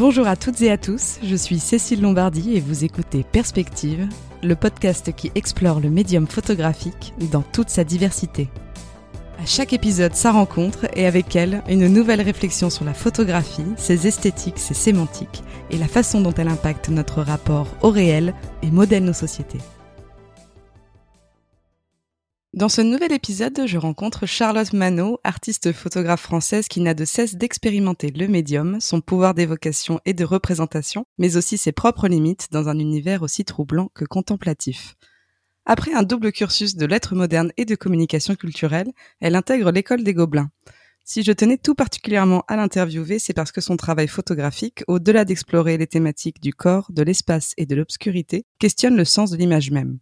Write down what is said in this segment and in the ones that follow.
Bonjour à toutes et à tous, je suis Cécile Lombardi et vous écoutez Perspective, le podcast qui explore le médium photographique dans toute sa diversité. À chaque épisode, sa rencontre et avec elle, une nouvelle réflexion sur la photographie, ses esthétiques, ses sémantiques et la façon dont elle impacte notre rapport au réel et modèle nos sociétés. Dans ce nouvel épisode, je rencontre Charlotte Manot, artiste photographe française qui n'a de cesse d'expérimenter le médium, son pouvoir d'évocation et de représentation, mais aussi ses propres limites dans un univers aussi troublant que contemplatif. Après un double cursus de lettres modernes et de communication culturelle, elle intègre l'école des Gobelins. Si je tenais tout particulièrement à l'interviewer, c'est parce que son travail photographique, au-delà d'explorer les thématiques du corps, de l'espace et de l'obscurité, questionne le sens de l'image même.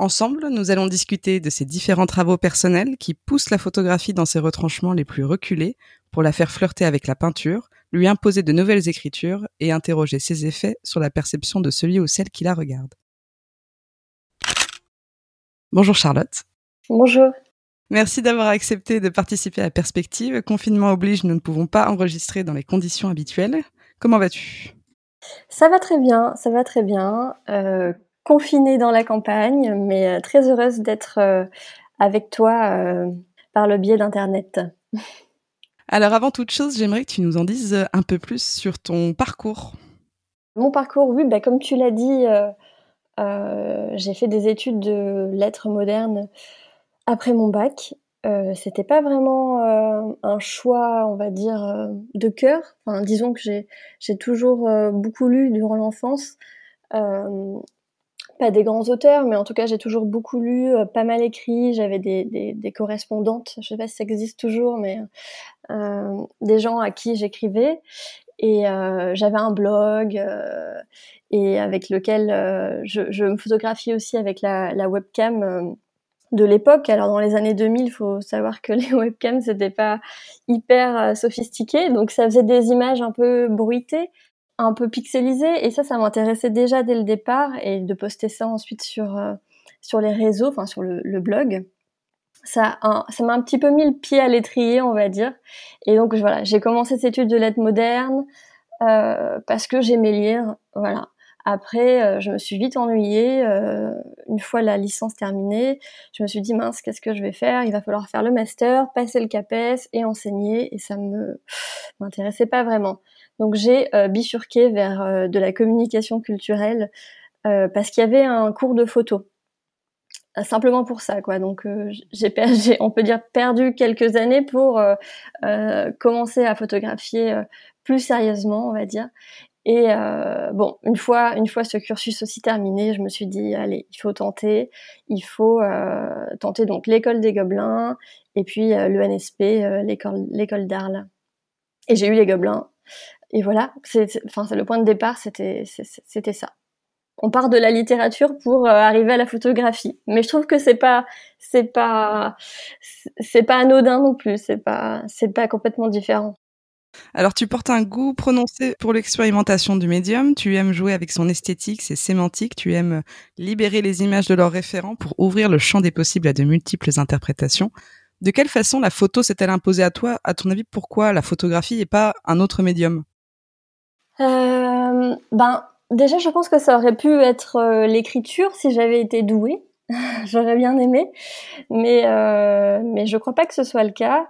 Ensemble, nous allons discuter de ses différents travaux personnels qui poussent la photographie dans ses retranchements les plus reculés pour la faire flirter avec la peinture, lui imposer de nouvelles écritures et interroger ses effets sur la perception de celui ou celle qui la regarde. Bonjour Charlotte. Bonjour. Merci d'avoir accepté de participer à Perspective. Confinement oblige, nous ne pouvons pas enregistrer dans les conditions habituelles. Comment vas-tu? Ça va très bien, ça va très bien. Euh, confinée dans la campagne, mais euh, très heureuse d'être euh, avec toi euh, par le biais d'Internet. Alors avant toute chose, j'aimerais que tu nous en dises un peu plus sur ton parcours. Mon parcours, oui, bah, comme tu l'as dit, j'ai fait des études de lettres modernes après mon bac. Euh, c'était pas vraiment un choix, on va dire, de cœur. Enfin, disons que j'ai toujours beaucoup lu durant l'enfance pas des grands auteurs, mais en tout cas, j'ai toujours beaucoup lu, euh, pas mal écrit. J'avais des, des, des, correspondantes, je sais pas si ça existe toujours, mais euh, des gens à qui j'écrivais. Et euh, j'avais un blog euh, et avec lequel euh, je, je, me photographiais aussi avec la, la webcam de l'époque. Alors dans les années 2000, il faut savoir que les webcams c'était pas hyper sophistiqué, donc ça faisait des images un peu bruitées un peu pixelisé et ça, ça m'intéressait déjà dès le départ et de poster ça ensuite sur euh, sur les réseaux, enfin sur le, le blog. Ça, ça m'a un petit peu mis le pied à l'étrier, on va dire. Et donc voilà, j'ai commencé cette étude de lettres modernes euh, parce que j'aimais lire, voilà. Après, euh, je me suis vite ennuyée. Euh, une fois la licence terminée, je me suis dit mince, qu'est-ce que je vais faire? Il va falloir faire le master, passer le CAPES et enseigner. Et ça me m'intéressait pas vraiment. Donc j'ai euh, bifurqué vers euh, de la communication culturelle euh, parce qu'il y avait un cours de photo. Simplement pour ça, quoi. Donc j'ai, on peut dire, perdu quelques années pour commencer à photographier plus sérieusement, on va dire. Et bon, une fois, une fois ce cursus aussi terminé, je me suis dit, allez, il faut tenter, il faut tenter donc l'école des Gobelins et puis le NSP, l'école, l'école d'Arles. Et j'ai eu les Gobelins et voilà, le point de départ, c'était, c'était ça. On part de la littérature pour euh, arriver à la photographie, mais je trouve que c'est pas, c'est pas, c'est pas anodin non plus, c'est pas, c'est pas complètement différent. Alors tu portes un goût prononcé pour l'expérimentation du médium, tu aimes jouer avec son esthétique, ses sémantiques, tu aimes libérer les images de leurs référents pour ouvrir le champ des possibles à de multiples interprétations. De quelle façon la photo s'est-elle imposée à toi? À ton avis, pourquoi la photographie et pas un autre médium? Ben, déjà, je pense que ça aurait pu être euh, l'écriture si j'avais été douée. J'aurais bien aimé, mais euh, mais je crois pas que ce soit le cas.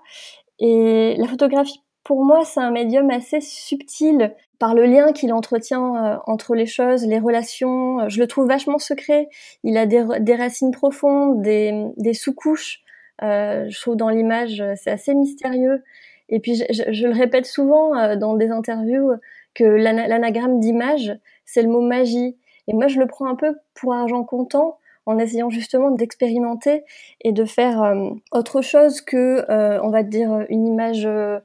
Et la photographie, pour moi, c'est un médium assez subtil par le lien qu'il entretient euh, entre les choses, les relations. Je le trouve vachement secret. Il a des, racines profondes, des, des sous-couches. Euh, je trouve dans l'image, c'est assez mystérieux. Et puis, je le répète souvent dans des interviews que l'anagramme d'image, c'est le mot magie. Et moi, je le prends un peu pour argent comptant en essayant justement d'expérimenter et de faire euh, autre chose que, euh, on va dire, une image euh,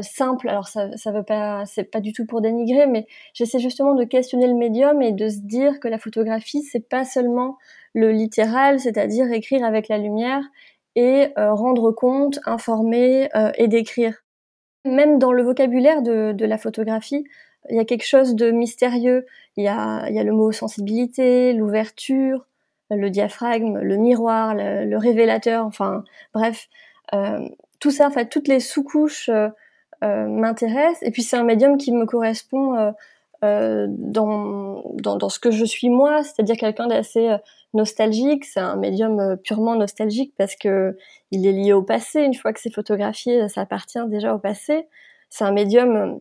simple. Alors ça, ça veut pas, c'est pas du tout pour dénigrer, mais j'essaie justement de questionner le médium et de se dire que la photographie, c'est pas seulement le littéral, c'est-à-dire écrire avec la lumière et rendre compte, informer et décrire. Même dans le vocabulaire de, de, la photographie, il y a quelque chose de mystérieux. Il y a, il y a le mot sensibilité, l'ouverture, le diaphragme, le miroir, le, révélateur, enfin bref, euh, tout ça, en fait, toutes les sous-couches euh, m'intéresse. Et puis c'est un médium qui me correspond dans, dans, ce que je suis moi, c'est-à-dire quelqu'un d'assez nostalgique. C'est un médium purement nostalgique parce que il est lié au passé. Une fois que c'est photographié, ça appartient déjà au passé. C'est un médium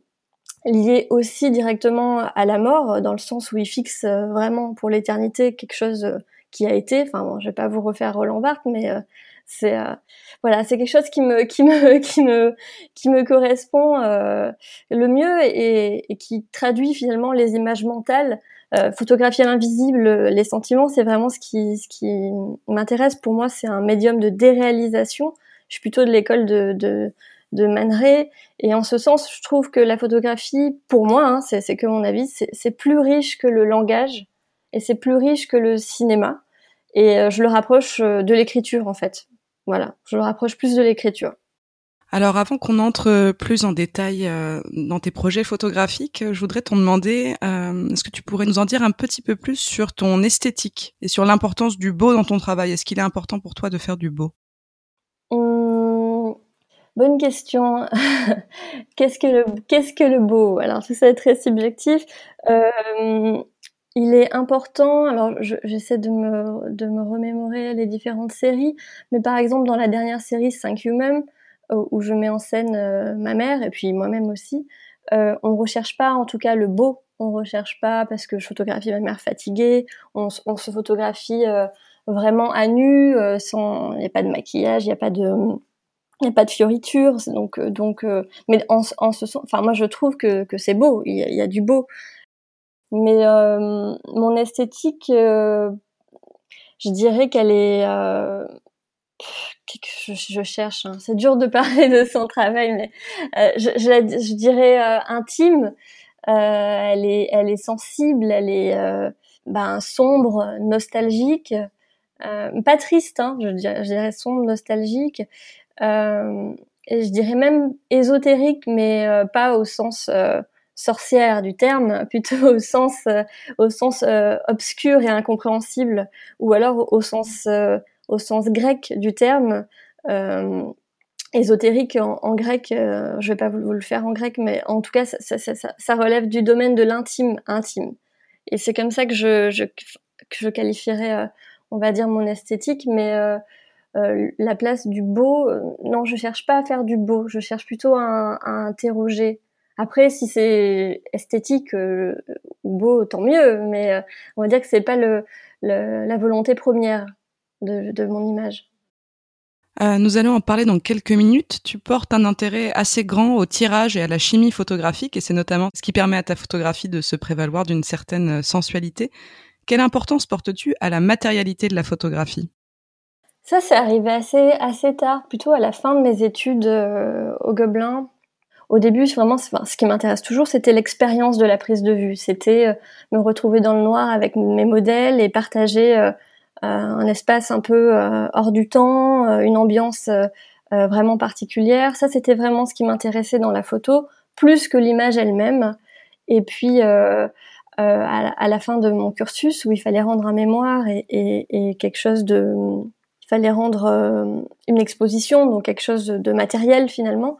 lié aussi directement à la mort, dans le sens où il fixe vraiment pour l'éternité quelque chose qui a été. Enfin, bon, je vais pas vous refaire Roland Barthes, mais euh, c'est euh, voilà, c'est quelque chose qui me qui me qui me qui me correspond euh, le mieux et, et, qui traduit finalement les images mentales. photographier l'invisible, les sentiments, c'est vraiment ce qui ce qui m'intéresse. Pour moi, c'est un médium de déréalisation. Je suis plutôt de l'école de, de de Man. Et en ce sens, je trouve que la photographie, pour moi, hein, c'est que mon avis, c'est plus riche que le langage et c'est plus riche que le cinéma. Et euh, je le rapproche euh, de l'écriture en fait. Voilà, je le rapproche plus de l'écriture. Alors avant qu'on entre plus en détail euh, dans tes projets photographiques, je voudrais t'en demander, est-ce que tu pourrais nous en dire un petit peu plus sur ton esthétique et sur l'importance du beau dans ton travail? Est-ce qu'il est important pour toi de faire du beau? Mmh, Bonne question. qu'est-ce que le qu'est-ce que le beau? Alors tout ça est très subjectif. Il est important, alors j'essaie de, me, de me remémorer les différentes séries, mais par exemple dans la dernière série 5 Human, où je mets en scène euh, ma mère et puis moi-même aussi, euh, on recherche pas en tout cas le beau, on recherche pas parce que je photographie ma mère fatiguée, on, on se photographie euh, vraiment à nu, euh, sans, il n'y a pas de maquillage, il n'y a pas de, il n'y a pas de fioritures, donc donc, mais en, en ce sens, enfin moi je trouve que, que c'est beau, il y, y a du beau. Mais euh, mon esthétique, euh, je dirais qu'elle est euh, je, je, cherche. Hein. C'est dur de parler de son travail, mais euh, je, je, je, dirais euh, intime. elle est, elle est sensible, elle est ben, sombre, nostalgique, pas triste. Hein, je, dirais, je dirais sombre, nostalgique. et je dirais même ésotérique, mais pas au sens sorcière du terme, plutôt au sens euh, au sens euh, obscur et incompréhensible, ou alors au sens euh, au sens grec du terme. ésotérique en, grec, je vais pas vous, le faire en grec, mais en tout cas, ça, ça, ça, ça relève du domaine de l'intime, intime. Et c'est comme ça que je, je, que je qualifierais, on va dire, mon esthétique, mais la place du beau, non, je cherche pas à faire du beau, je cherche plutôt à, à interroger, après, si c'est esthétique euh, ou beau, tant mieux. Mais euh, on va dire que c'est pas le, la volonté première de, de mon image. Euh, nous allons en parler dans quelques minutes. Tu portes un intérêt assez grand au tirage et à la chimie photographique, et c'est notamment ce qui permet à ta photographie de se prévaloir d'une certaine sensualité. Quelle importance portes-tu à la matérialité de la photographie? Ça, c'est arrivé assez, assez tard, plutôt à la fin de mes études au Gobelin, au début, vraiment, ce qui m'intéresse toujours, c'était l'expérience de la prise de vue. C'était euh, me retrouver dans le noir avec mes modèles et partager euh, euh, un espace un peu hors du temps, une ambiance vraiment particulière. Ça, c'était vraiment ce qui m'intéressait dans la photo, plus que l'image elle-même. Et puis, à, la fin de mon cursus, où il fallait rendre un mémoire et, et quelque chose de... Il fallait rendre une exposition, donc quelque chose de matériel finalement.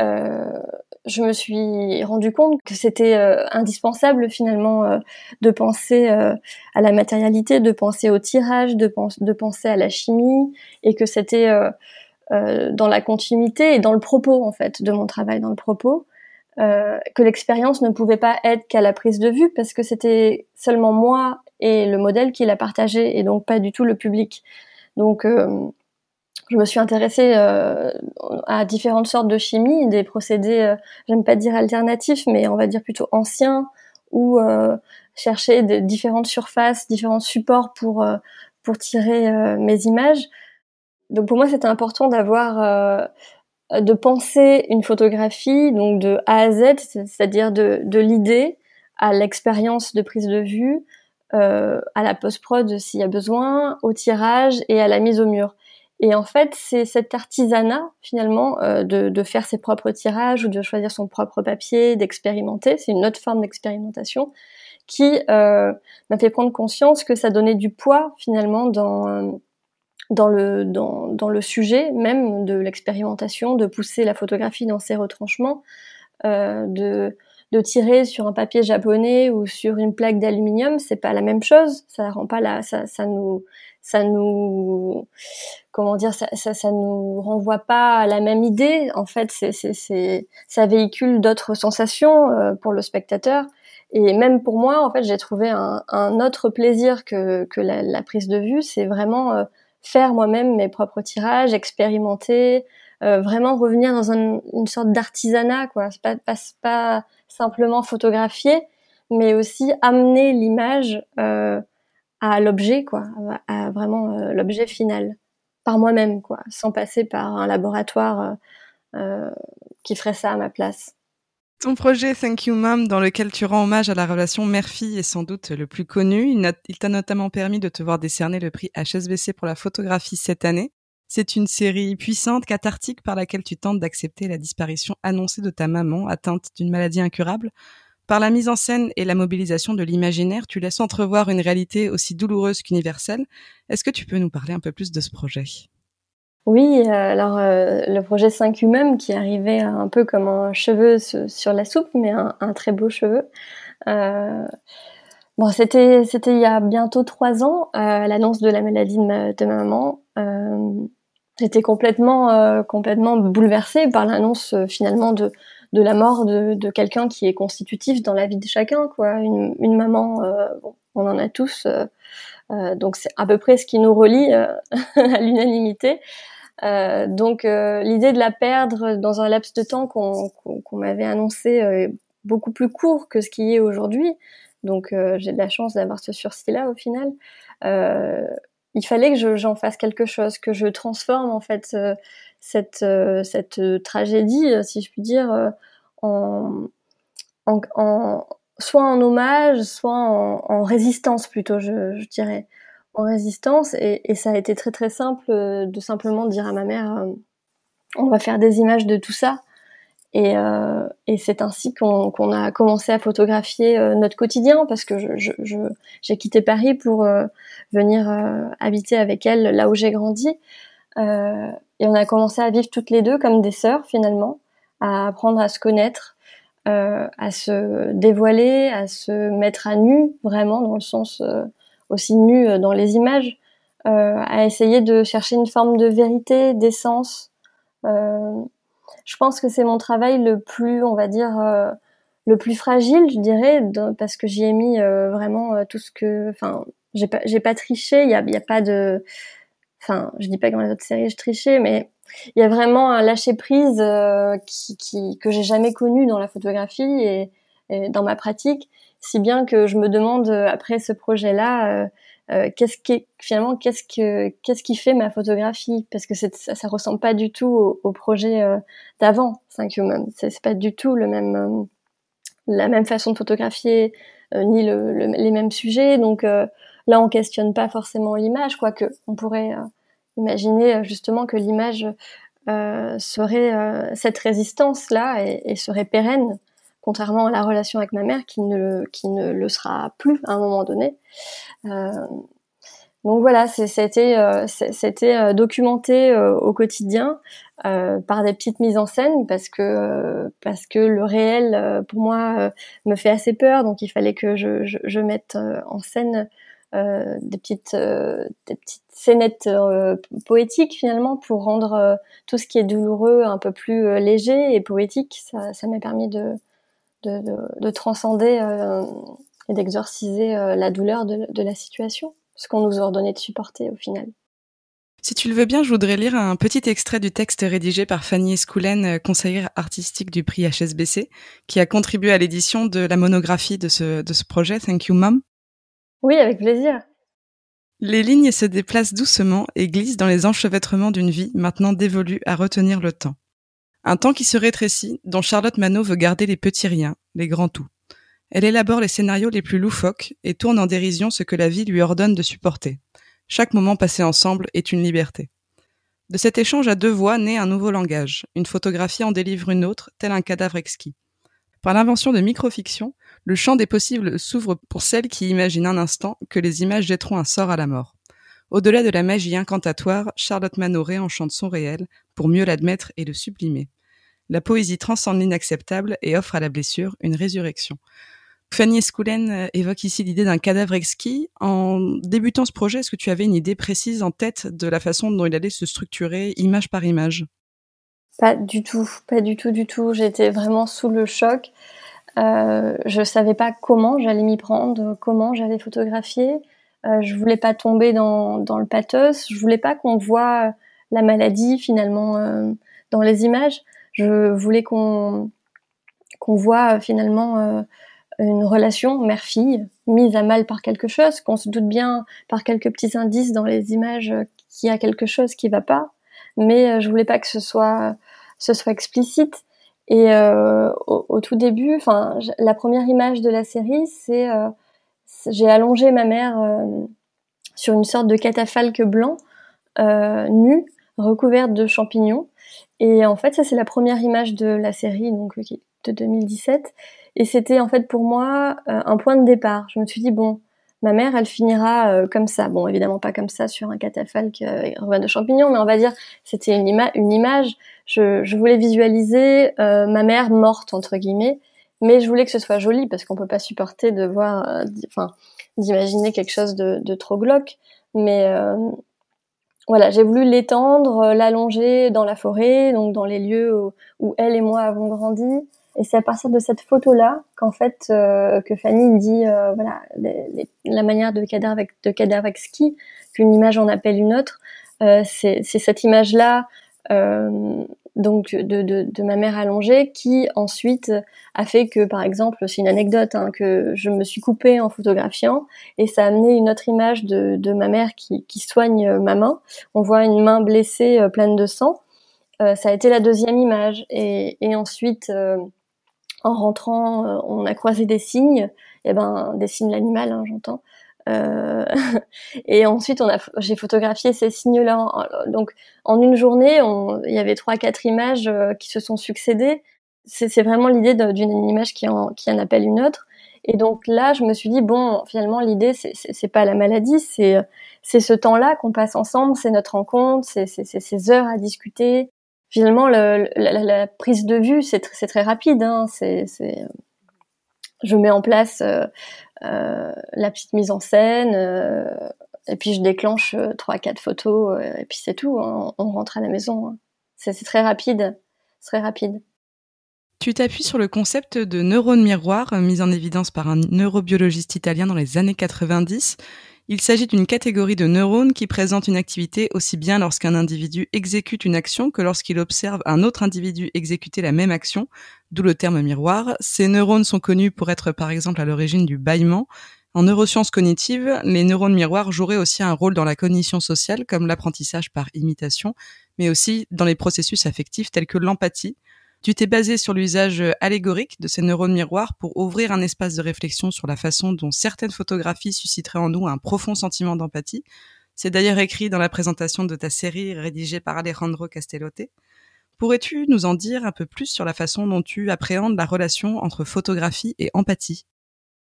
Euh, je me suis rendu compte que c'était euh, indispensable finalement euh, de penser à la matérialité, de penser au tirage, de, de penser à la chimie, et que c'était dans la continuité et dans le propos en fait de mon travail, dans le propos. que l'expérience ne pouvait pas être qu'à la prise de vue parce que c'était seulement moi et le modèle qui l'a partagé et donc pas du tout le public. Donc je me suis intéressée euh, à différentes sortes de chimie, des procédés, euh, j'aime pas dire alternatifs, mais on va dire plutôt anciens, ou euh, chercher de différentes surfaces, différents supports pour euh, pour tirer euh, mes images. Donc pour moi, c'était important d'avoir de penser une photographie donc de A à Z, c'est-à-dire de, de l'idée à l'expérience de prise de vue, à la post-prod s'il y a besoin, au tirage et à la mise au mur. Et en fait, c'est cet artisanat finalement euh, de, de, faire ses propres tirages ou de choisir son propre papier, d'expérimenter. C'est une autre forme d'expérimentation qui euh, m'a fait prendre conscience que ça donnait du poids finalement dans dans le dans, dans le sujet même de l'expérimentation, de pousser la photographie dans ses retranchements, euh, de tirer sur un papier japonais ou sur une plaque d'aluminium, c'est pas la même chose. Ça rend pas la, ça, ça nous, ça nous, comment dire, ça, ça, ça, nous renvoie pas à la même idée. En fait, c'est, c'est, ça véhicule d'autres sensations euh, pour le spectateur. Et même pour moi, en fait, j'ai trouvé un, un, autre plaisir que, que la, la prise de vue. C'est vraiment euh, faire moi-même mes propres tirages, expérimenter, euh, vraiment revenir dans un, une sorte d'artisanat, quoi. C'est pas, pas, pas simplement photographier, mais aussi amener l'image euh, à l'objet, quoi, à, vraiment euh, l'objet final, par moi-même, quoi, sans passer par un laboratoire qui ferait ça à ma place. Ton projet Thank You Mom, dans lequel tu rends hommage à la relation mère-fille, est sans doute le plus connu. Il t'a notamment permis de te voir décerner le prix HSBC pour la photographie cette année. C'est une série puissante, cathartique, par laquelle tu tentes d'accepter la disparition annoncée de ta maman, atteinte d'une maladie incurable. Par la mise en scène et la mobilisation de l'imaginaire, tu laisses entrevoir une réalité aussi douloureuse qu'universelle. Est-ce que tu peux nous parler un peu plus de ce projet? Oui, euh, alors euh, le projet 5 humains qui arrivait un peu comme un cheveu sur la soupe, mais un, très beau cheveu. Euh, bon, c'était c'était il y a bientôt trois ans, l'annonce de la maladie de ma, de ma maman. J'étais complètement complètement bouleversée par l'annonce finalement de de la mort de, de quelqu'un qui est constitutif dans la vie de chacun, quoi. Une, une maman, bon, on en a tous. donc c'est à peu près ce qui nous relie à l'unanimité. Euh, donc euh, l'idée de la perdre dans un laps de temps qu'on m'avait annoncé euh, beaucoup plus court que ce qui est aujourd'hui. Donc j'ai de la chance d'avoir ce sursis-là au final. Il fallait que j'en fasse quelque chose, que je transforme en fait cette, cette tragédie, si je puis dire, en, en, soit en hommage, soit en, résistance plutôt, je, dirais en résistance. Et, ça a été très très simple euh, de simplement dire à ma mère euh, on va faire des images de tout ça et, euh, et c'est ainsi qu'on qu'on a commencé à photographier euh, notre quotidien parce que je, je, j'ai quitté Paris pour venir habiter avec elle là où j'ai grandi et on a commencé à vivre toutes les deux comme des sœurs finalement à apprendre à se connaître à se dévoiler à se mettre à nu vraiment dans le sens aussi nu euh, dans les images, euh, à essayer de chercher une forme de vérité, d'essence. Euh, je pense que c'est mon travail le plus, on va dire, le plus fragile, je dirais, parce que j'y ai mis vraiment tout ce que, enfin, j'ai pas, j'ai pas triché. Il y a, y a, pas de, enfin, je dis pas que dans les autres séries je trichais, mais il y a vraiment un lâcher prise qui, que j'ai jamais connu dans la photographie et, dans ma pratique si bien que je me demande euh, après ce projet-là, euh, euh, qu'est-ce qui finalement qu'est-ce que qu'est-ce qui fait ma photographie? Parce que ça, ça ressemble pas du tout au, projet d'avant 5 Human c'est pas du tout le même la même façon de photographier ni le, les mêmes sujets. Donc là on questionne pas forcément l'image quoique on pourrait imaginer justement que l'image serait cette résistance là et, et serait pérenne contrairement à la relation avec ma mère qui ne, qui ne le sera plus à un moment donné. Euh, donc voilà, c'était euh, c'était euh, documenté au quotidien par des petites mises en scène parce que parce que le réel pour moi me fait assez peur, donc il fallait que je, je, je mette en scène des petites des petites scénettes poétiques finalement pour rendre tout ce qui est douloureux un peu plus léger et poétique. Ça ça m'a permis de de, transcender euh, et d'exorciser euh, la douleur de, la situation, ce qu'on nous ordonnait de supporter au final. Si tu le veux bien, je voudrais lire un petit extrait du texte rédigé par Fanny Escoulen, euh, conseillère artistique du prix HSBC, qui a contribué à l'édition de la monographie de ce, de ce projet, Thank You Mom. Oui, avec plaisir. Les lignes se déplacent doucement et glissent dans les enchevêtrements d'une vie maintenant dévolue à retenir le temps. Un temps qui se rétrécit, dont Charlotte Manot veut garder les petits riens, les grands tout. Elle élabore les scénarios les plus loufoques et tourne en dérision ce que la vie lui ordonne de supporter. Chaque moment passé ensemble est une liberté. De cet échange à deux voix naît un nouveau langage. Une photographie en délivre une autre, tel un cadavre exquis. Par l'invention de microfiction, le champ des possibles s'ouvre pour celles qui imaginent un instant que les images jetteront un sort à la mort. Au-delà de la magie incantatoire, Charlotte Manoret enchante son réel pour mieux l'admettre et le sublimer. La poésie transcende l'inacceptable et offre à la blessure une résurrection. Fanny Escoulen euh, évoque ici l'idée d'un cadavre exquis. En débutant ce projet, est-ce que tu avais une idée précise en tête de la façon dont il allait se structurer image par image? Pas du tout, pas du tout, du tout. J'étais vraiment sous le choc. Euh, je savais pas comment j'allais m'y prendre, comment j'allais photographier. Euh, je voulais pas tomber dans, le pathos. Je voulais pas qu'on voit la maladie finalement euh, dans les images. Je voulais qu'on qu'on voit finalement une relation mère-fille mise à mal par quelque chose, qu'on se doute bien par quelques petits indices dans les images qu'il y a quelque chose qui va pas, mais euh, je voulais pas que ce soit ce soit explicite. Et euh, au, tout début, enfin, la première image de la série, c'est euh, j'ai allongé ma mère sur une sorte de catafalque blanc, nue, recouverte de champignons. Et en fait, ça c'est la première image de la série, donc de 2017. Et c'était en fait pour moi euh, un point de départ. Je me suis dit bon, ma mère, elle finira euh, comme ça. Bon, évidemment pas comme ça sur un catafalque euh, de champignons, mais on va dire c'était une, une image. Je, je voulais visualiser euh, ma mère morte entre guillemets, mais je voulais que ce soit joli parce qu'on peut pas supporter de voir, enfin, d'imaginer quelque chose de, de, trop glauque. Mais voilà, j'ai voulu l'étendre, l'allonger dans la forêt, donc dans les lieux où, elle et moi avons grandi. Et c'est à partir de cette photo-là qu'en fait euh, que Fanny dit euh, voilà la manière de cadavre de cadavre qu'une image en appelle une autre. Euh, c'est cette image-là donc de, de, de, ma mère allongée qui ensuite a fait que par exemple c'est une anecdote hein, que je me suis coupée en photographiant et ça a amené une autre image de, de ma mère qui, qui soigne ma main. On voit une main blessée pleine de sang. Euh, ça a été la deuxième image et, et ensuite en rentrant, euh, on a croisé des signes, et eh ben des signes l'animal, hein, j'entends. Euh, et ensuite, on a, j'ai photographié ces signes-là. Donc, en une journée, il y avait trois, quatre images euh, qui se sont succédées. C'est, vraiment l'idée d'une image qui en, appelle une autre. Et donc là, je me suis dit bon, finalement, l'idée c'est, c'est, pas la maladie, c'est c'est ce temps-là qu'on passe ensemble, c'est notre rencontre, c'est, ces heures à discuter, finalement, le, la, prise de vue, c'est très rapide. Hein. C'est, je mets en place euh, euh, la petite mise en scène, euh, et puis je déclenche trois, quatre photos, et puis c'est tout. Hein. On rentre à la maison. Hein. C'est très rapide, très rapide. Tu t'appuies sur le concept de neurone miroir mis en évidence par un neurobiologiste italien dans les années 90 il s'agit d'une catégorie de neurones qui présente une activité aussi bien lorsqu'un individu exécute une action que lorsqu'il observe un autre individu exécuter la même action, d'où le terme miroir. Ces neurones sont connus pour être par exemple à l'origine du bâillement. En neurosciences cognitives, les neurones miroirs joueraient aussi un rôle dans la cognition sociale comme l'apprentissage par imitation, mais aussi dans les processus affectifs tels que l'empathie, tu t'es basé sur l'usage allégorique de ces neurones miroirs pour ouvrir un espace de réflexion sur la façon dont certaines photographies susciteraient en nous un profond sentiment d'empathie. C'est d'ailleurs écrit dans la présentation de ta série rédigée par Alejandro Castellote. Pourrais-tu nous en dire un peu plus sur la façon dont tu appréhendes la relation entre photographie et empathie?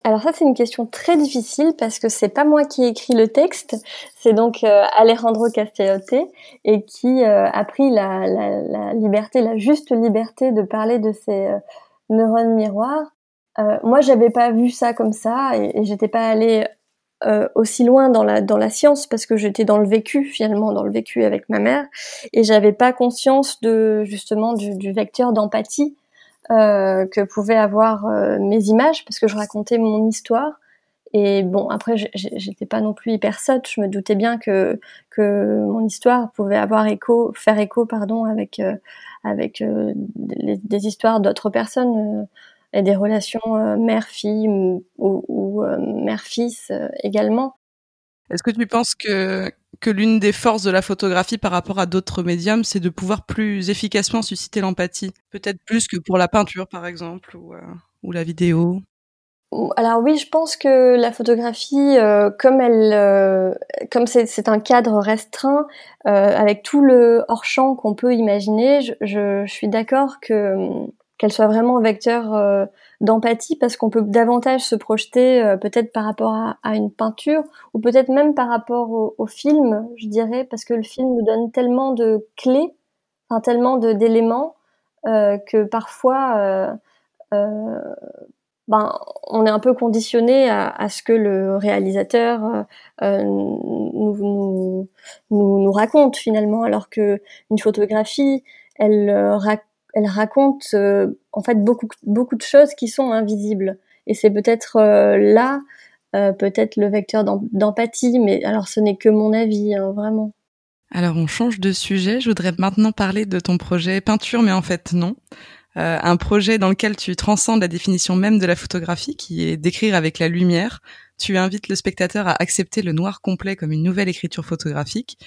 Alors ça c'est une question très difficile parce que c'est pas moi qui ai écrit le texte, c'est donc euh, Alejandro Castellote et qui euh, a pris la, liberté, la juste liberté de parler de ces euh, neurones miroirs. Moi j'avais pas vu ça comme ça et, et j'étais pas allée aussi loin dans la dans la science parce que j'étais dans le vécu finalement dans le vécu avec ma mère et j'avais pas conscience de justement du, du vecteur d'empathie euh, que pouvaient avoir euh, mes images parce que je racontais mon histoire. Et bon, après, j'étais pas non plus hyper sotte. Je me doutais bien que que mon histoire pouvait avoir écho, faire écho, pardon, avec euh, avec des histoires d'autres personnes et des relations mère-fille ou, ou mère-fils également. Est-ce que tu penses que, que l'une des forces de la photographie par rapport à d'autres médiums, c'est de pouvoir plus efficacement susciter l'empathie? Peut-être plus que pour la peinture, par exemple, ou, euh, ou la vidéo? Alors oui, je pense que la photographie, euh, comme elle, euh, comme c'est un cadre restreint, avec tout le hors champ qu'on peut imaginer, je, je, je suis d'accord que qu'elle soit vraiment vecteur d'empathie parce qu'on peut davantage se projeter peut-être par rapport à, une peinture ou peut-être même par rapport au, film, je dirais, parce que le film nous donne tellement de clés, enfin tellement d'éléments que parfois ben, on est un peu conditionné à, ce que le réalisateur euh, euh, nous, raconte finalement, alors que une photographie, elle, euh, elle raconte en fait beaucoup, beaucoup de choses qui sont invisibles. Et c'est peut-être là, peut-être le vecteur d'empathie, mais alors ce n'est que mon avis, hein, vraiment. Alors on change de sujet, je voudrais maintenant parler de ton projet peinture, mais en fait non. Euh, un projet dans lequel tu transcendes la définition même de la photographie, qui est d'écrire avec la lumière. Tu invites le spectateur à accepter le noir complet comme une nouvelle écriture photographique.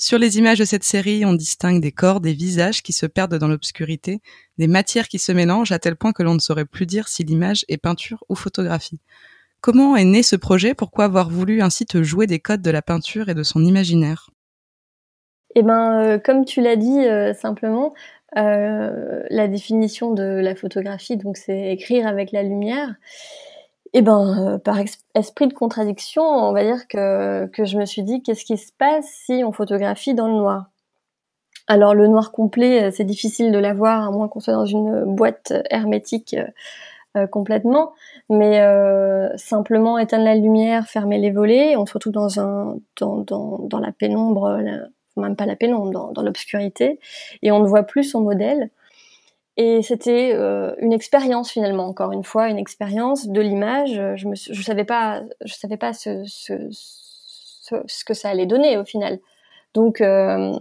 Sur les images de cette série, on distingue des corps, des visages qui se perdent dans l'obscurité, des matières qui se mélangent à tel point que l'on ne saurait plus dire si l'image est peinture ou photographie. Comment est né ce projet? Pourquoi avoir voulu ainsi te jouer des codes de la peinture et de son imaginaire? Eh ben, euh, comme tu l'as dit euh, simplement, euh, la définition de la photographie, donc c'est écrire avec la lumière. Eh ben, euh, par esprit de contradiction, on va dire que, que je me suis dit, qu'est-ce qui se passe si on photographie dans le noir? Alors le noir complet, euh, c'est difficile de l'avoir, à moins qu'on soit dans une boîte hermétique complètement. Mais simplement éteindre la lumière, fermer les volets, on se retrouve dans, un, dans, dans, dans la pénombre, même pas la pénombre, dans, l'obscurité, et on ne voit plus son modèle. Et c'était euh, une expérience finalement, encore une fois, une expérience de l'image. Je ne savais pas, je savais pas ce, que ça allait donner au final. Donc, euh,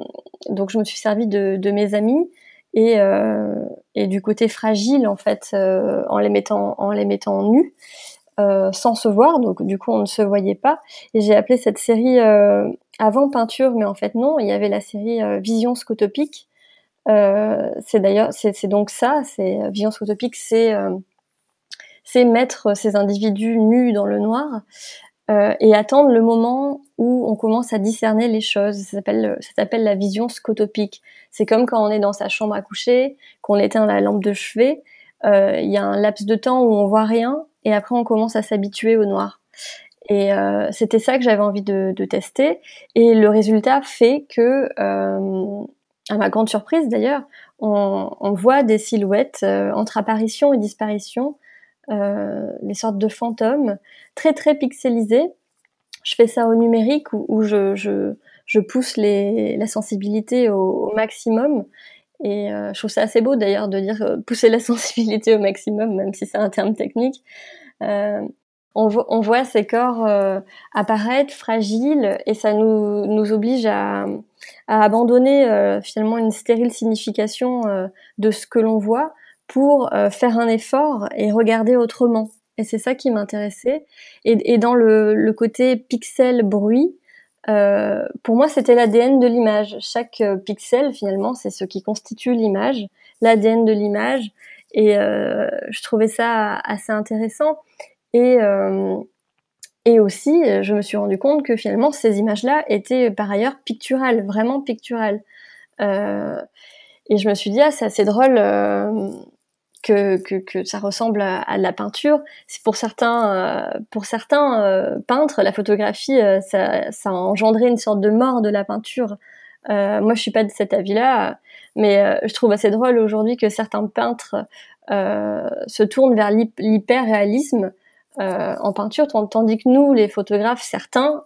donc je me suis servi de, mes amis et, euh, et du côté fragile en fait, en les mettant en les mettant nus. Sans se voir, donc du coup on ne se voyait pas. Et j'ai appelé cette série avant peinture, mais en fait non, il y avait la série Vision scotopique. C'est d'ailleurs, c'est donc ça, c'est Vision scotopique, c'est c'est mettre ces individus nus dans le noir et attendre le moment où on commence à discerner les choses. Ça s'appelle ça s'appelle la vision scotopique. C'est comme quand on est dans sa chambre à coucher, qu'on éteint la lampe de chevet. Il y a un laps de temps où on voit rien et après on commence à s'habituer au noir. Et euh, c'était ça que j'avais envie de, de, tester. Et le résultat fait que, euh, à ma grande surprise d'ailleurs, on, on, voit des silhouettes euh, entre apparition et disparition, euh, les sortes de fantômes, très très pixelisés. Je fais ça au numérique où, où je, je, je, pousse les, la sensibilité au, au maximum. Et euh, je trouve ça assez beau d'ailleurs de dire euh, pousser la sensibilité au maximum, même si c'est un terme technique. Euh, on, on, voit ces corps euh, apparaître fragiles et ça nous, nous oblige à, à abandonner finalement une stérile signification de ce que l'on voit pour faire un effort et regarder autrement. Et c'est ça qui m'intéressait. Et, et, dans le, le côté pixel bruit, euh, pour moi, c'était l'ADN de l'image. Chaque euh, pixel, finalement, c'est ce qui constitue l'image, l'ADN de l'image. Et euh, je trouvais ça assez intéressant. Et, euh, et aussi, je me suis rendu compte que finalement, ces images-là étaient par ailleurs picturales, vraiment picturales. et je me suis dit, ah, c'est assez drôle que, ça ressemble à, de la peinture. Pour certains, euh, pour certains euh, peintres, la photographie, euh, ça, ça a engendré une sorte de mort de la peinture. moi, je suis pas de cet avis-là, mais je trouve assez drôle aujourd'hui que certains peintres se tournent vers l'hyper-réalisme en peinture, tandis que nous, les photographes, certains,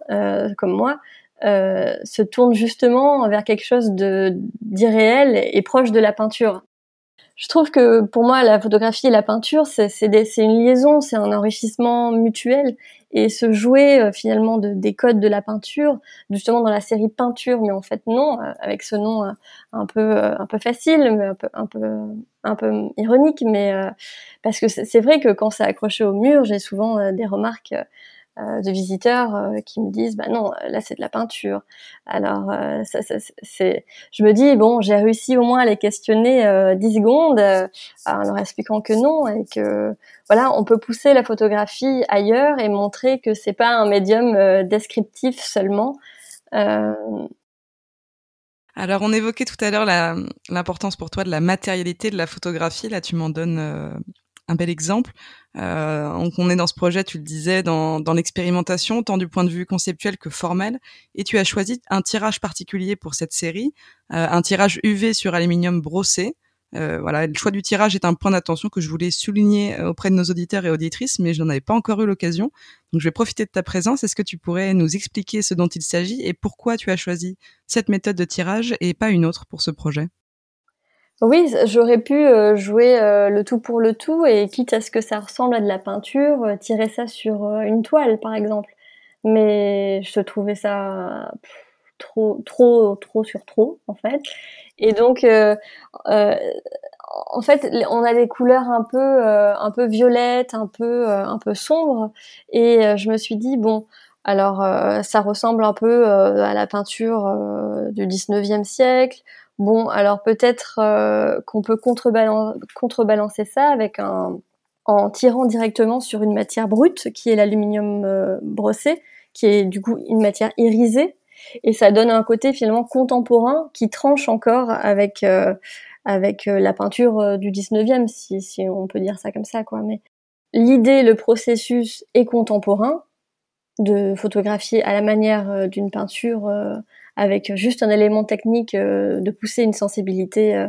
comme moi, se tournent justement vers quelque chose de d'irréel et proche de la peinture je trouve que pour moi, la photographie et la peinture, c'est une liaison, c'est un enrichissement mutuel. Et se jouer euh, finalement de, des codes de la peinture, justement dans la série peinture, mais en fait non, euh, avec ce nom euh, un peu un peu facile, mais un peu un peu un peu ironique, mais parce que c'est vrai que quand c'est accroché au mur, j'ai souvent des remarques de visiteurs euh, qui me disent bah non là c'est de la peinture alors euh, ça, ça, c'est je me dis bon j'ai réussi au moins à les questionner euh, 10 secondes en leur expliquant que non et que voilà on peut pousser la photographie ailleurs et montrer que c'est pas un médium descriptif seulement Alors, on évoquait tout à l'heure l'importance pour toi de la matérialité de la photographie. Là, tu m'en donnes euh, un bel exemple. Euh, on est dans ce projet, tu le disais, dans, l'expérimentation, tant du point de vue conceptuel que formel. Et tu as choisi un tirage particulier pour cette série, euh, un tirage UV sur aluminium brossé. Euh, voilà, le choix du tirage est un point d'attention que je voulais souligner auprès de nos auditeurs et auditrices, mais je n'en avais pas encore eu l'occasion. Donc je vais profiter de ta présence. Est-ce que tu pourrais nous expliquer ce dont il s'agit et pourquoi tu as choisi cette méthode de tirage et pas une autre pour ce projet? Oui, j'aurais pu euh, jouer le tout pour le tout et quitte à ce que ça ressemble à de la peinture, tirer ça sur une toile par exemple. Mais je trouvais ça trop, trop, trop sur trop en fait. Et donc, euh, euh, en fait, on a des couleurs un peu, euh, un peu violettes, un peu, un peu sombres. Et je me suis dit bon, alors ça ressemble un peu à la peinture du 19e siècle. Bon, alors peut-être qu'on peut contrebalancer ça avec un, en tirant directement sur une matière brute qui est l'aluminium brossé, qui est du coup une matière irisée. Et ça donne un côté finalement contemporain qui tranche encore avec euh, avec euh, la peinture euh, du 19e si, si on peut dire ça comme ça quoi. Mais l'idée le processus est contemporain de photographier à la manière d'une peinture avec juste un élément technique de pousser une sensibilité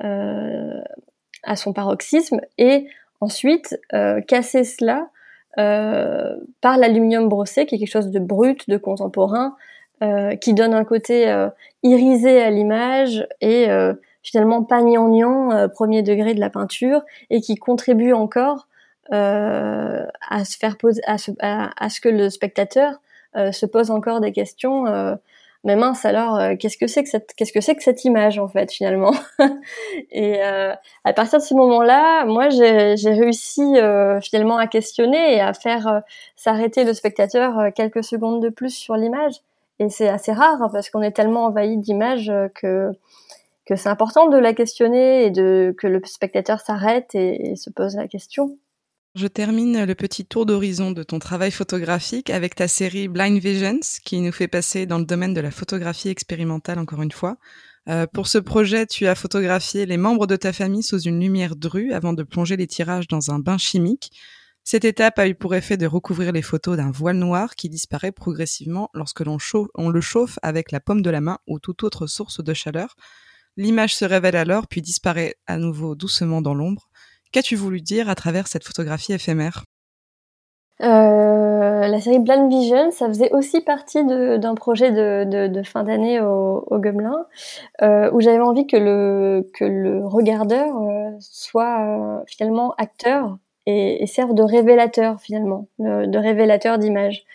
à son paroxysme et ensuite casser cela par l'aluminium brossé qui est quelque chose de brut de contemporain euh, qui donne un côté euh, irisé à l'image et euh, finalement pas gnangnan premier degré de la peinture et qui contribue encore à se faire poser à à, ce que le spectateur se pose encore des questions mais mince alors qu'est-ce que c'est que cette qu'est-ce que c'est que cette image en fait finalement et à partir de ce moment-là moi j'ai réussi finalement à questionner et à faire s'arrêter le spectateur quelques secondes de plus sur l'image et c'est assez rare hein, parce qu'on est tellement envahi d'images euh, que que c'est important de la questionner et de que le spectateur s'arrête et, se pose la question. Je termine le petit tour d'horizon de ton travail photographique avec ta série Blind Visions qui nous fait passer dans le domaine de la photographie expérimentale encore une fois. Euh, pour ce projet, tu as photographié les membres de ta famille sous une lumière drue avant de plonger les tirages dans un bain chimique. Cette étape a eu pour effet de recouvrir les photos d'un voile noir qui disparaît progressivement lorsque l'on on le chauffe avec la paume de la main ou toute autre source de chaleur. L'image se révèle alors puis disparaît à nouveau doucement dans l'ombre. Qu'as-tu voulu dire à travers cette photographie éphémère? Euh, la série Blind Vision, ça faisait aussi partie d'un projet de, fin d'année au, au euh, où j'avais envie que le, que le regardeur euh, soit finalement acteur et, servent de révélateur finalement, de, révélateur d'image.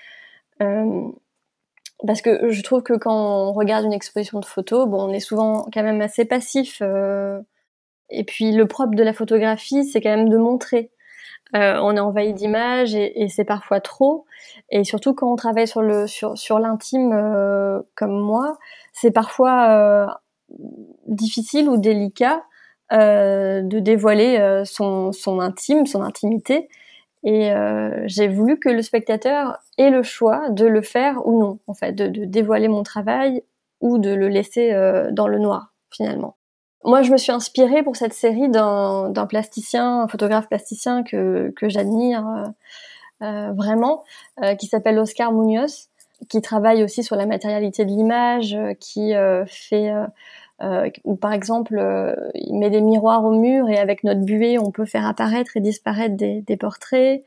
Parce que je trouve que quand on regarde une exposition de photos, bon, on est souvent quand même assez passif. Et puis le propre de la photographie, c'est quand même de montrer. Euh, on est envahi d'images et, et c'est parfois trop. Et surtout quand on travaille sur le sur, sur l'intime euh, comme moi, c'est parfois euh, difficile ou délicat euh, de dévoiler euh, son, son, intime, son intimité. Et euh, j'ai voulu que le spectateur ait le choix de le faire ou non, en fait, de, de dévoiler mon travail ou de le laisser dans le noir, finalement. Moi, je me suis inspirée pour cette série d'un plasticien, un photographe plasticien que, que j'admire euh, vraiment, euh, qui s'appelle Oscar Munoz, qui travaille aussi sur la matérialité de l'image, qui fait euh, par exemple, euh, il met des miroirs au mur et avec notre buée, on peut faire apparaître et disparaître des, des portraits.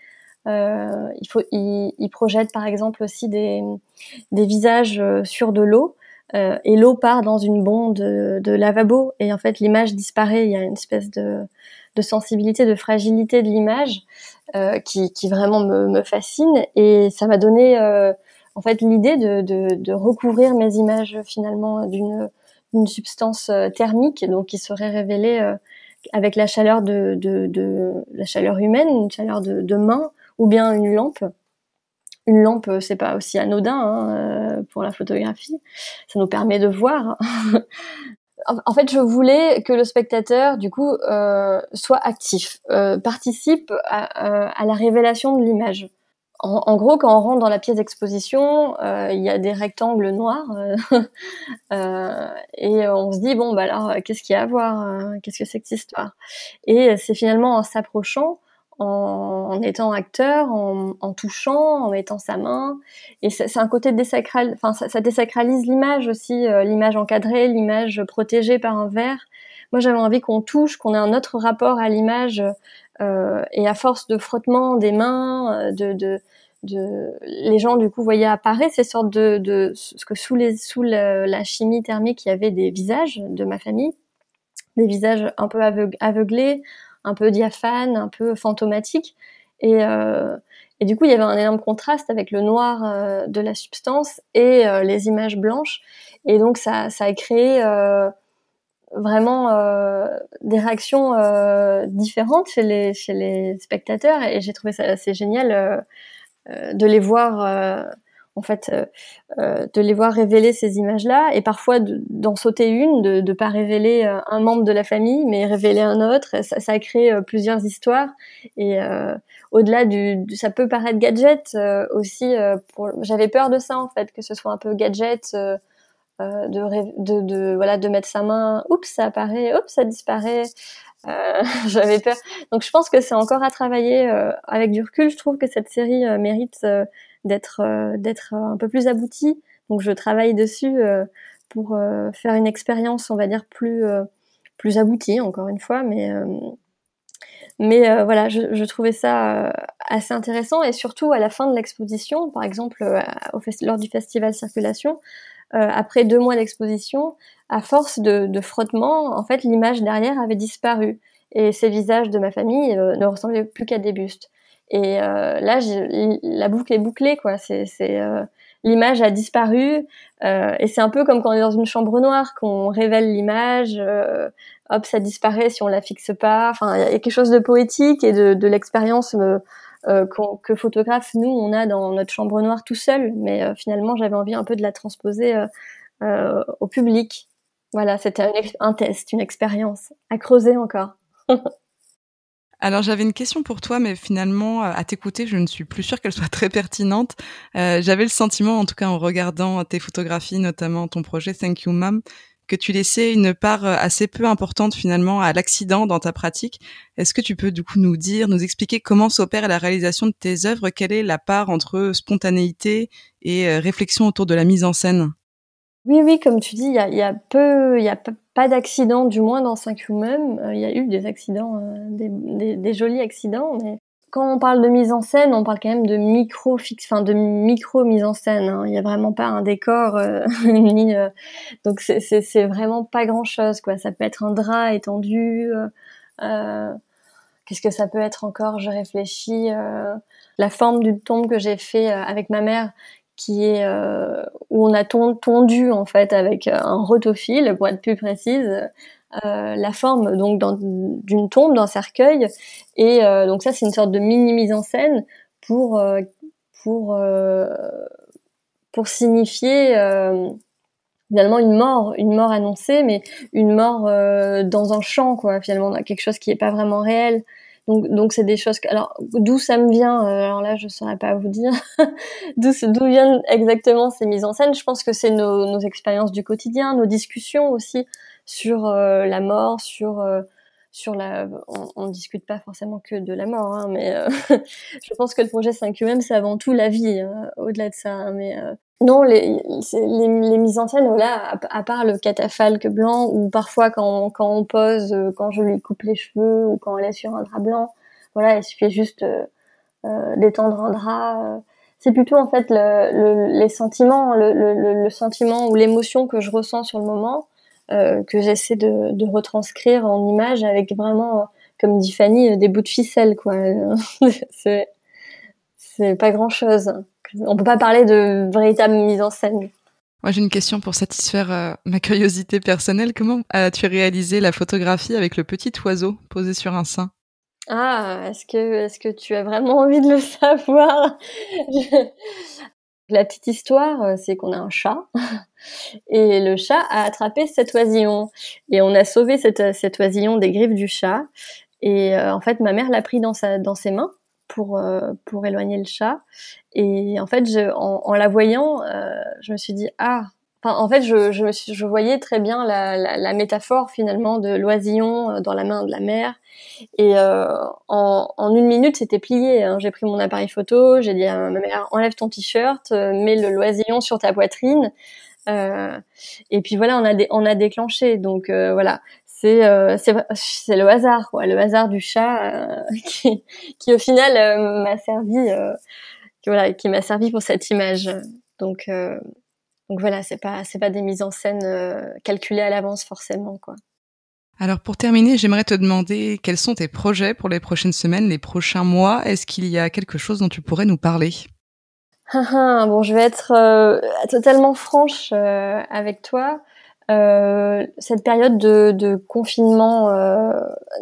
Euh, il, faut, il, il, projette par exemple aussi des, des visages euh, sur de l'eau. Euh, et l'eau part dans une bombe de, lavabo et en fait l'image disparaît. Il y a une espèce de, sensibilité, de fragilité de l'image euh, qui, qui, vraiment me, me, fascine et ça m'a donné en fait l'idée de, de, recouvrir mes images finalement d'une une substance euh, thermique, donc qui serait révélée euh, avec la chaleur de, la chaleur humaine, une chaleur de main, ou bien une lampe. Une lampe, euh, c'est pas aussi anodin hein, pour la photographie. Ça nous permet de voir. en fait, je voulais que le spectateur, du coup, euh, soit actif, euh, participe à, à, la révélation de l'image en, gros, quand on rentre dans la pièce d'exposition, euh, il y a des rectangles noirs euh, et on se dit bon bah alors qu'est-ce qu'il y a à voir Qu'est-ce que c'est que cette histoire? Et c'est finalement en s'approchant, en, étant acteur, en, touchant, en mettant sa main. Et c'est un côté désacral, enfin ça, ça désacralise l'image aussi, l'image encadrée, l'image protégée par un verre. Moi, j'avais envie qu'on touche, qu'on ait un autre rapport à l'image. et à force de frottement des mains, de, de, de, les gens du coup voyaient apparaître ces sortes de, de ce que sous les sous la chimie thermique il y avait des visages de ma famille, des visages un peu aveuglés, un peu diaphanes, un peu fantomatiques et euh, et du coup, il y avait un énorme contraste avec le noir euh, de la substance et euh, les images blanches. Et donc, ça, ça a créé euh, vraiment des réactions différentes chez les, chez les spectateurs. Et j'ai trouvé ça assez génial de les voir en fait, euh, de les voir révéler ces images-là, et parfois d'en sauter une, de ne pas révéler un membre de la famille, mais révéler un autre. Ça, ça a créé plusieurs histoires. Et au-delà du, ça peut paraître gadget aussi. J'avais peur de ça en fait, que ce soit un peu gadget. de, de, de, voilà de mettre sa main oups ça apparaît oups ça disparaît euh, j'avais peur. Donc je pense que c'est encore à travailler euh, avec du recul. Je trouve que cette série euh, mérite d'être d'être un peu plus aboutie. Donc je travaille dessus pour faire une expérience, on va dire plus plus aboutie encore une fois, mais mais voilà, je, je, trouvais ça assez intéressant et surtout à la fin de l'exposition, par exemple au lors du festival Circulation, après deux mois d'exposition, à force de, de frottement, en fait, l'image derrière avait disparu et ces visages de ma famille euh, ne ressemblaient plus qu'à des bustes. Et euh, là, la boucle est bouclée, quoi. C'est, euh, l'image a disparu euh, et c'est un peu comme quand on est dans une chambre noire qu'on révèle l'image. Euh, hop, ça disparaît si on la fixe pas. Enfin, il y a quelque chose de poétique et de, de l'expérience que photographe nous on a dans notre chambre noire tout seul. Mais finalement, j'avais envie un peu de la transposer au public. Voilà, c'était un, test, une expérience à creuser encore. Alors j'avais une question pour toi, mais finalement, euh, à t'écouter, je ne suis plus sûre qu'elle soit très pertinente. Euh, j'avais le sentiment, en tout cas en regardant tes photographies, notamment ton projet Thank You Mom, que tu laissais une part euh, assez peu importante finalement à l'accident dans ta pratique. Est-ce que tu peux du coup nous dire, nous expliquer comment s'opère la réalisation de tes œuvres? Quelle est la part entre spontanéité et réflexion autour de la mise en scène? Oui, oui, comme tu dis, il y a, peu, il y a pas d'accident, du moins dans 5 même. Euh, il y a eu des accidents, euh, des, jolis accidents, mais quand on parle de mise en scène, on parle quand même de micro fixe, enfin de micro mise en scène. Hein. Il y a vraiment pas un décor, euh, ni, donc c'est vraiment pas grand chose, quoi. Ça peut être un drap étendu. Qu'est-ce que ça peut être encore? Je réfléchis. la forme d'une tombe que j'ai fait avec ma mère, qui est euh, où on a tondu en fait avec euh, un rotophile pour être plus précise euh, la forme donc d'une tombe d'un cercueil. Et euh, donc ça c'est une sorte de mini mise en scène pour euh, pour pour signifier finalement une mort une mort annoncée mais une mort dans un champ quoi. Finalement quelque chose qui est pas vraiment réel donc, donc c'est des choses. Que, alors, d'où ça me vient euh, Alors là, je saurais pas vous dire d'où d'où viennent exactement ces mises en scène? Je pense que c'est nos, nos expériences du quotidien, nos discussions aussi sur euh, la mort, sur euh, sur la. On, ne discute pas forcément que de la mort, hein, mais je pense que le projet 5UM, c'est avant tout la vie, hein, au-delà de ça. Hein, mais non, les, les, les, mises en scène, voilà, à, part le catafalque blanc, ou parfois quand, quand on pose, euh, quand je lui coupe les cheveux, ou quand elle est sur un drap blanc, voilà, il suffit juste euh, euh d'étendre un drap. Euh. C'est plutôt en fait le, le, les sentiments, le, le sentiment ou l'émotion que je ressens sur le moment, euh, que j'essaie de, de, retranscrire en image avec vraiment, comme dit Fanny, des bouts de ficelle, quoi. c'est, c'est pas grand chose on peut pas parler de véritable mise en scène. Moi, j'ai une question pour satisfaire euh, ma curiosité personnelle. Comment as-tu réalisé la photographie avec le petit oiseau posé sur un sein? Ah, est-ce que, est-ce que tu as vraiment envie de le savoir? La petite histoire, euh, c'est qu'on a un chat et le chat a attrapé cet oisillon et on a sauvé cet, cet oisillon des griffes du chat et euh, en fait ma mère l'a pris dans sa dans ses mains pour pour éloigner le chat. Et en fait, je, en, en la voyant, je me suis dit ah en fait, je, je, je, voyais très bien la, la, la, métaphore finalement de l'oisillon euh, dans la main de la mère. Et euh, en, en, une minute, c'était plié. Hein. J'ai pris mon appareil photo, j'ai dit à ma mère enlève ton t-shirt, euh, mets le loisillon sur ta poitrine. Euh, et puis voilà, on a, on a déclenché. Donc euh, voilà, c'est c'est le hasard, quoi, le hasard du chat qui, qui au final m'a servi, qui, voilà, qui m'a servi pour cette image. Donc donc voilà, c'est pas c'est pas des mises en scène euh, calculées à l'avance forcément quoi. Alors pour terminer, j'aimerais te demander quels sont tes projets pour les prochaines semaines, les prochains mois. Est-ce qu'il y a quelque chose dont tu pourrais nous parler? Ah, ah, Bon, je vais être euh, totalement franche euh, avec toi. Cette période de, de confinement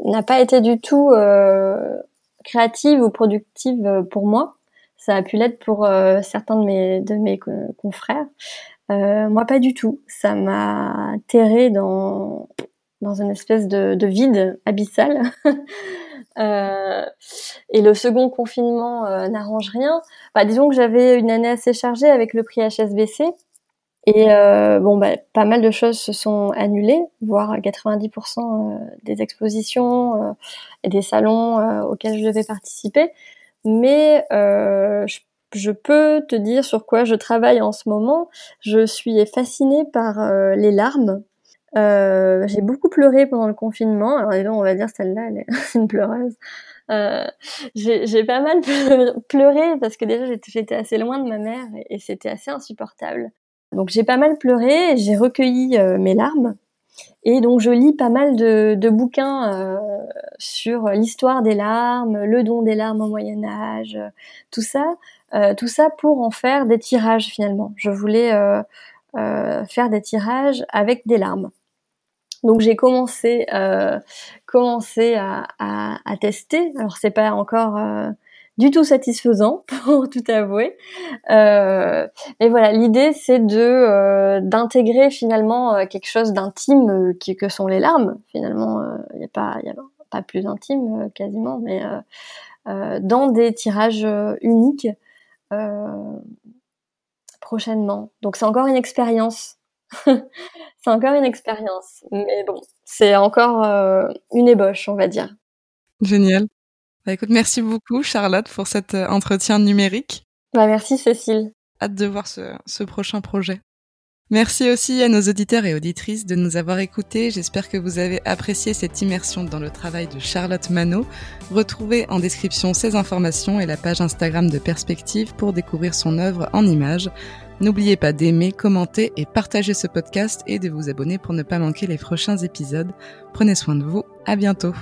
n'a pas été du tout créative ou productive pour moi. Ça a pu l'être pour certains de mes de mes confrères. Euh, moi, pas du tout. Ça m'a terré dans dans une espèce de, de vide abyssal. euh, et le second confinement euh, n'arrange rien. Bah, disons que j'avais une année assez chargée avec le prix HSBC. Et euh, bon, bah, pas mal de choses se sont annulées, voire 90% euh, des expositions et des salons auxquels je devais participer. Mais je je peux te dire sur quoi je travaille en ce moment. Je suis fascinée par euh, les larmes. Euh, j'ai beaucoup pleuré pendant le confinement. Alors, on va dire celle-là, elle est une pleureuse. Euh, j'ai pas mal pleuré parce que déjà j'étais assez loin de ma mère et, c'était assez insupportable. Donc j'ai pas mal pleuré, j'ai recueilli mes larmes et donc je lis pas mal de, de bouquins sur l'histoire des larmes, le don des larmes au Moyen Âge, tout ça. Euh, tout ça pour en faire des tirages finalement. Je voulais euh, euh, faire des tirages avec des larmes. Donc j'ai commencé, commencé à, à, à, tester. Alors c'est pas encore du tout satisfaisant pour tout avouer. Euh, mais voilà, l'idée c'est de d'intégrer finalement quelque chose d'intime qui que sont les larmes. Finalement, il n'y a pas plus intime quasiment, mais dans des tirages uniques euh, prochainement. Donc c'est encore une expérience. c'est encore une expérience. Mais bon, c'est encore euh, une ébauche, on va dire. Génial. Bah, écoute, merci beaucoup Charlotte pour cet euh, entretien numérique. Bah, merci Cécile. Hâte de voir ce, ce prochain projet. Merci aussi à nos auditeurs et auditrices de nous avoir écoutés. J'espère que vous avez apprécié cette immersion dans le travail de Charlotte Manot. Retrouvez en description ces informations et la page Instagram de Perspective pour découvrir son œuvre en images. N'oubliez pas d'aimer, commenter et partager ce podcast et de vous abonner pour ne pas manquer les prochains épisodes. Prenez soin de vous. À bientôt.